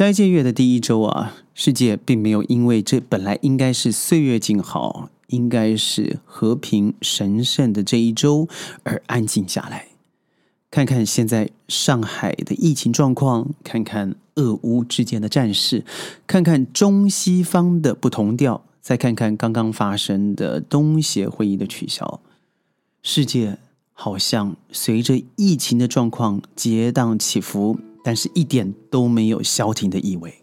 斋戒月的第一周啊，世界并没有因为这本来应该是岁月静好、应该是和平神圣的这一周而安静下来。看看现在上海的疫情状况，看看俄乌之间的战事，看看中西方的不同调，再看看刚刚发生的东协会议的取消，世界好像随着疫情的状况跌宕起伏，但是一点都没有消停的意味。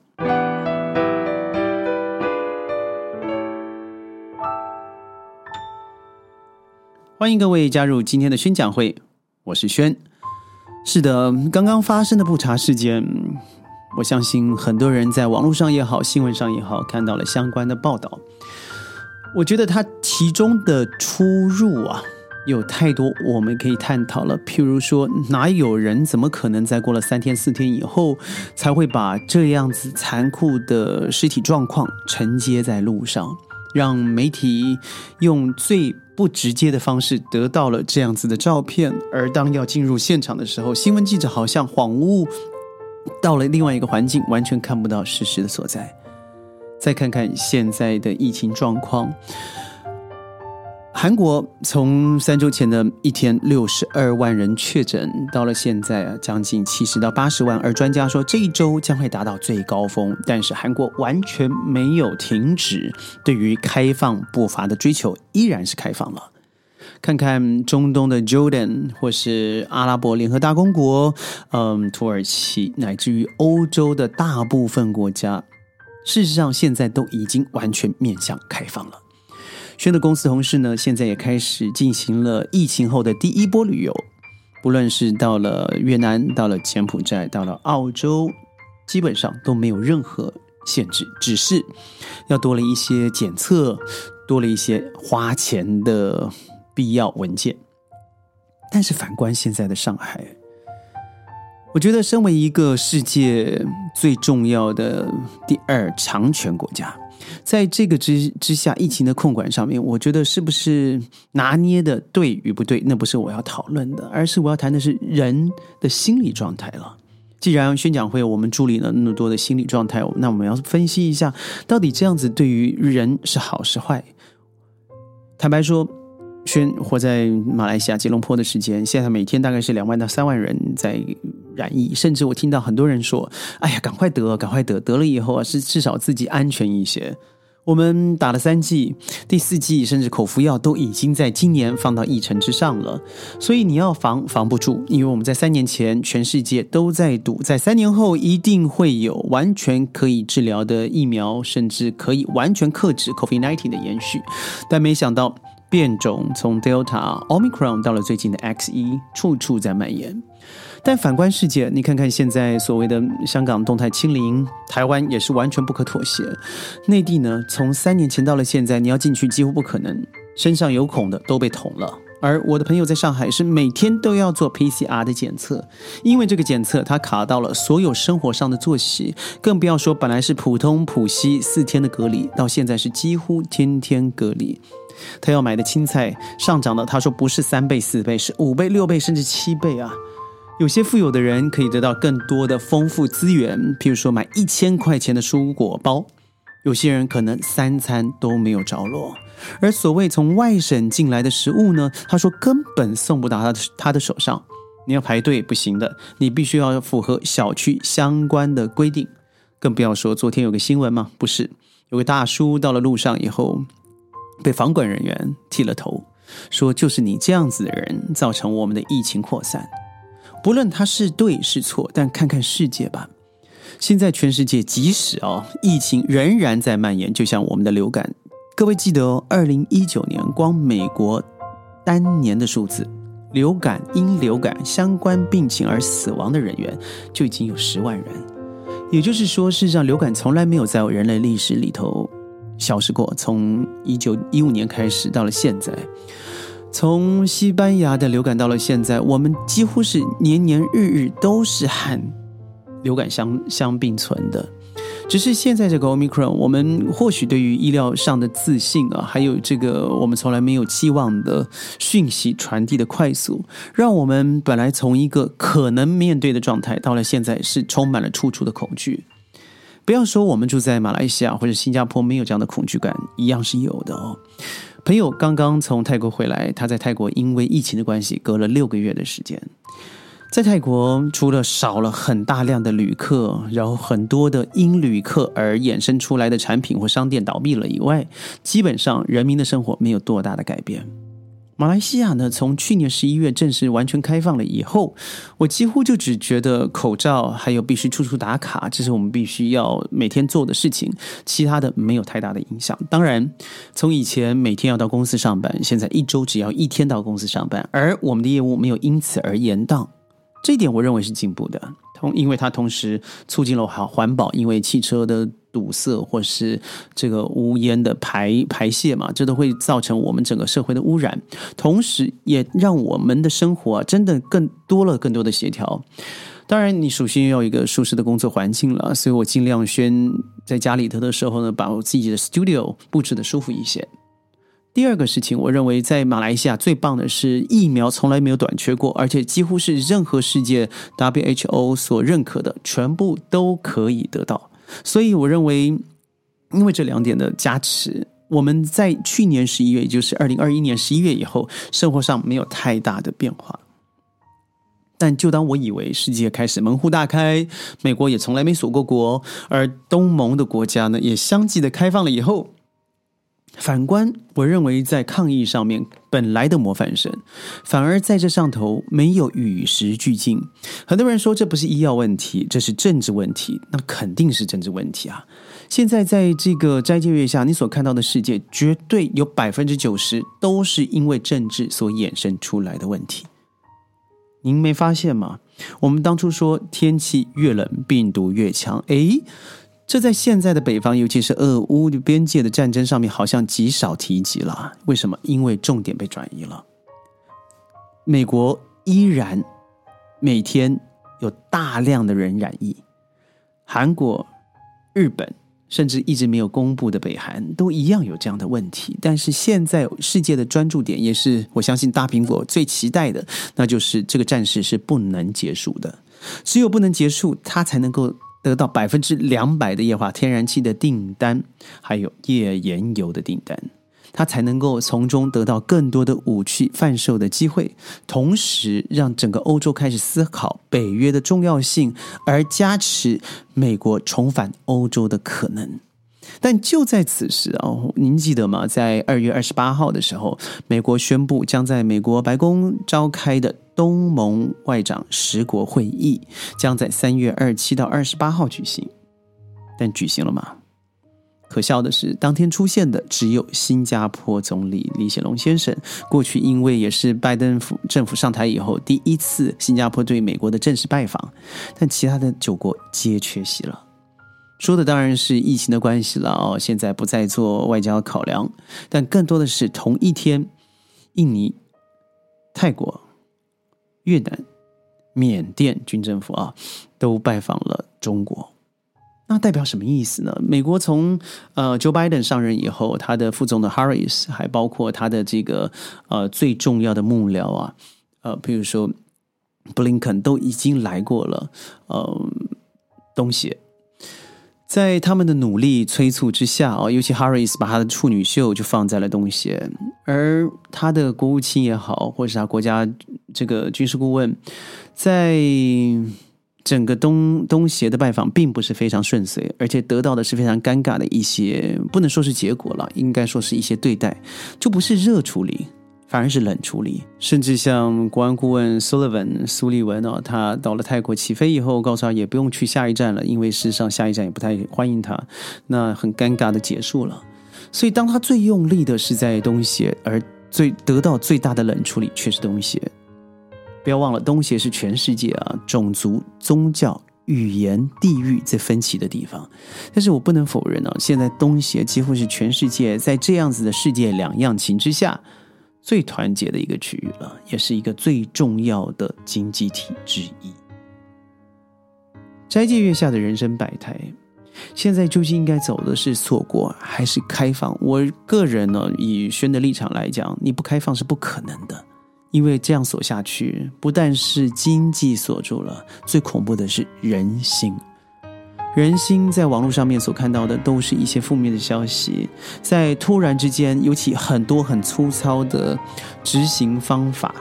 欢迎各位加入今天的宣讲会，我是轩。是的，刚刚发生的不查事件，我相信很多人在网络上也好，新闻上也好，看到了相关的报道。我觉得它其中的出入啊，有太多我们可以探讨了。譬如说，哪有人怎么可能在过了三天四天以后，才会把这样子残酷的尸体状况承接在路上？让媒体用最不直接的方式得到了这样子的照片，而当要进入现场的时候，新闻记者好像恍惚到了另外一个环境，完全看不到事实的所在。再看看现在的疫情状况。韩国从三周前的一天六十二万人确诊，到了现在啊，将近七十到八十万。而专家说这一周将会达到最高峰，但是韩国完全没有停止对于开放步伐的追求，依然是开放了。看看中东的 Jordan 或是阿拉伯联合大公国，嗯，土耳其，乃至于欧洲的大部分国家，事实上现在都已经完全面向开放了。轩的公司同事呢，现在也开始进行了疫情后的第一波旅游，不论是到了越南、到了柬埔寨、到了澳洲，基本上都没有任何限制，只是要多了一些检测，多了一些花钱的必要文件。但是反观现在的上海，我觉得身为一个世界最重要的第二强权国家。在这个之之下，疫情的控管上面，我觉得是不是拿捏的对与不对，那不是我要讨论的，而是我要谈的是人的心理状态了。既然宣讲会我们助理了那么多的心理状态，那我们要分析一下，到底这样子对于人是好是坏？坦白说。宣活在马来西亚吉隆坡的时间，现在每天大概是两万到三万人在染疫，甚至我听到很多人说：“哎呀，赶快得，赶快得，得了以后啊，是至少自己安全一些。”我们打了三剂、第四剂，甚至口服药都已经在今年放到议程之上了。所以你要防防不住，因为我们在三年前全世界都在赌，在三年后一定会有完全可以治疗的疫苗，甚至可以完全克制 COVID-19 的延续，但没想到。变种从 Delta、Omicron 到了最近的 X 一，处处在蔓延。但反观世界，你看看现在所谓的香港动态清零，台湾也是完全不可妥协。内地呢，从三年前到了现在，你要进去几乎不可能，身上有孔的都被捅了。而我的朋友在上海是每天都要做 PCR 的检测，因为这个检测它卡到了所有生活上的作息，更不要说本来是普通普西四天的隔离，到现在是几乎天天隔离。他要买的青菜上涨了，他说不是三倍四倍，是五倍六倍甚至七倍啊！有些富有的人可以得到更多的丰富资源，譬如说买一千块钱的蔬果包；有些人可能三餐都没有着落。而所谓从外省进来的食物呢，他说根本送不到他的他的手上，你要排队不行的，你必须要符合小区相关的规定。更不要说昨天有个新闻嘛，不是有个大叔到了路上以后。被房管人员剃了头，说就是你这样子的人造成我们的疫情扩散。不论他是对是错，但看看世界吧。现在全世界即使哦，疫情仍然在蔓延，就像我们的流感。各位记得哦，二零一九年光美国单年的数字，流感因流感相关病情而死亡的人员就已经有十万人。也就是说，事实上流感从来没有在人类历史里头。消失过，从一九一五年开始到了现在，从西班牙的流感到了现在，我们几乎是年年日日都是和流感相相并存的。只是现在这个 omicron，我们或许对于医疗上的自信啊，还有这个我们从来没有期望的讯息传递的快速，让我们本来从一个可能面对的状态，到了现在是充满了处处的恐惧。不要说我们住在马来西亚或者新加坡没有这样的恐惧感，一样是有的哦。朋友刚刚从泰国回来，他在泰国因为疫情的关系，隔了六个月的时间。在泰国，除了少了很大量的旅客，然后很多的因旅客而衍生出来的产品或商店倒闭了以外，基本上人民的生活没有多大的改变。马来西亚呢，从去年十一月正式完全开放了以后，我几乎就只觉得口罩还有必须处处打卡，这是我们必须要每天做的事情，其他的没有太大的影响。当然，从以前每天要到公司上班，现在一周只要一天到公司上班，而我们的业务没有因此而延宕。这一点我认为是进步的，同因为它同时促进了好环保，因为汽车的堵塞或是这个无烟的排排泄嘛，这都会造成我们整个社会的污染，同时也让我们的生活啊真的更多了更多的协调。当然，你首先要一个舒适的工作环境了，所以我尽量先在家里头的时候呢，把我自己的 studio 布置的舒服一些。第二个事情，我认为在马来西亚最棒的是疫苗从来没有短缺过，而且几乎是任何世界 WHO 所认可的，全部都可以得到。所以我认为，因为这两点的加持，我们在去年十一月，也就是二零二一年十一月以后，生活上没有太大的变化。但就当我以为世界开始门户大开，美国也从来没锁过国，而东盟的国家呢也相继的开放了以后。反观，我认为在抗疫上面本来的模范生，反而在这上头没有与时俱进。很多人说这不是医药问题，这是政治问题，那肯定是政治问题啊！现在在这个斋戒月下，你所看到的世界，绝对有百分之九十都是因为政治所衍生出来的问题。您没发现吗？我们当初说天气越冷，病毒越强，诶。这在现在的北方，尤其是俄乌边界的战争上面，好像极少提及了。为什么？因为重点被转移了。美国依然每天有大量的人染疫，韩国、日本，甚至一直没有公布的北韩，都一样有这样的问题。但是现在世界的专注点，也是我相信大苹果最期待的，那就是这个战事是不能结束的。只有不能结束，它才能够。得到百分之两百的液化天然气的订单，还有页岩油的订单，他才能够从中得到更多的武器贩售的机会，同时让整个欧洲开始思考北约的重要性，而加持美国重返欧洲的可能。但就在此时啊，您记得吗？在二月二十八号的时候，美国宣布将在美国白宫召开的东盟外长十国会议，将在三月二七到二十八号举行。但举行了吗？可笑的是，当天出现的只有新加坡总理李显龙先生。过去因为也是拜登府政府上台以后第一次新加坡对美国的正式拜访，但其他的九国皆缺席了。说的当然是疫情的关系了哦，现在不再做外交考量，但更多的是同一天，印尼、泰国、越南、缅甸军政府啊都拜访了中国，那代表什么意思呢？美国从呃 Joe Biden 上任以后，他的副总的 Harris，还包括他的这个呃最重要的幕僚啊，呃，比如说布林肯都已经来过了，呃，东西。在他们的努力催促之下啊，尤其 Harris 把他的处女秀就放在了东协，而他的国务卿也好，或者是他国家这个军事顾问，在整个东东协的拜访并不是非常顺遂，而且得到的是非常尴尬的一些，不能说是结果了，应该说是一些对待，就不是热处理。反而是冷处理，甚至像国安顾问 Sullivan 苏利文哦，他到了泰国起飞以后，告诉他也不用去下一站了，因为事实上下一站也不太欢迎他，那很尴尬的结束了。所以当他最用力的是在东协，而最得到最大的冷处理却是东协。不要忘了，东协是全世界啊种族、宗教、语言、地域最分歧的地方。但是我不能否认啊，现在东协几乎是全世界在这样子的世界两样情之下。最团结的一个区域了，也是一个最重要的经济体之一。斋戒月下的人生百态，现在究竟应该走的是锁国还是开放？我个人呢，以轩的立场来讲，你不开放是不可能的，因为这样锁下去，不但是经济锁住了，最恐怖的是人心。人心在网络上面所看到的都是一些负面的消息，在突然之间，尤其很多很粗糙的执行方法，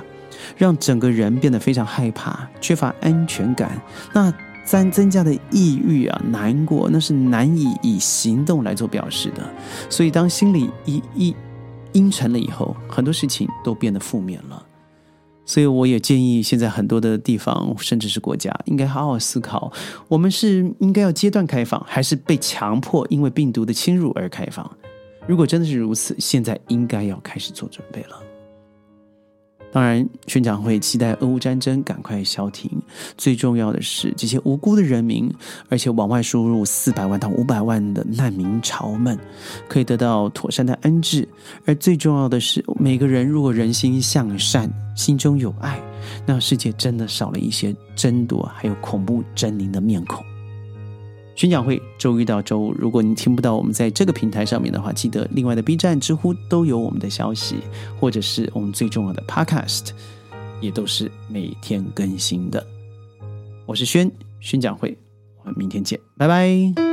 让整个人变得非常害怕，缺乏安全感。那增增加的抑郁啊、难过，那是难以以行动来做表示的。所以，当心里一一阴沉了以后，很多事情都变得负面了。所以我也建议，现在很多的地方，甚至是国家，应该好好思考：我们是应该要阶段开放，还是被强迫因为病毒的侵入而开放？如果真的是如此，现在应该要开始做准备了。当然，宣讲会期待俄乌战争赶快消停。最重要的是，这些无辜的人民，而且往外输入四百万到五百万的难民潮们，可以得到妥善的安置。而最重要的是，每个人如果人心向善，心中有爱，那世界真的少了一些争夺还有恐怖狰狞的面孔。宣讲会周一到周五，如果您听不到我们在这个平台上面的话，记得另外的 B 站、知乎都有我们的消息，或者是我们最重要的 Podcast，也都是每天更新的。我是轩宣讲会，我们明天见，拜拜。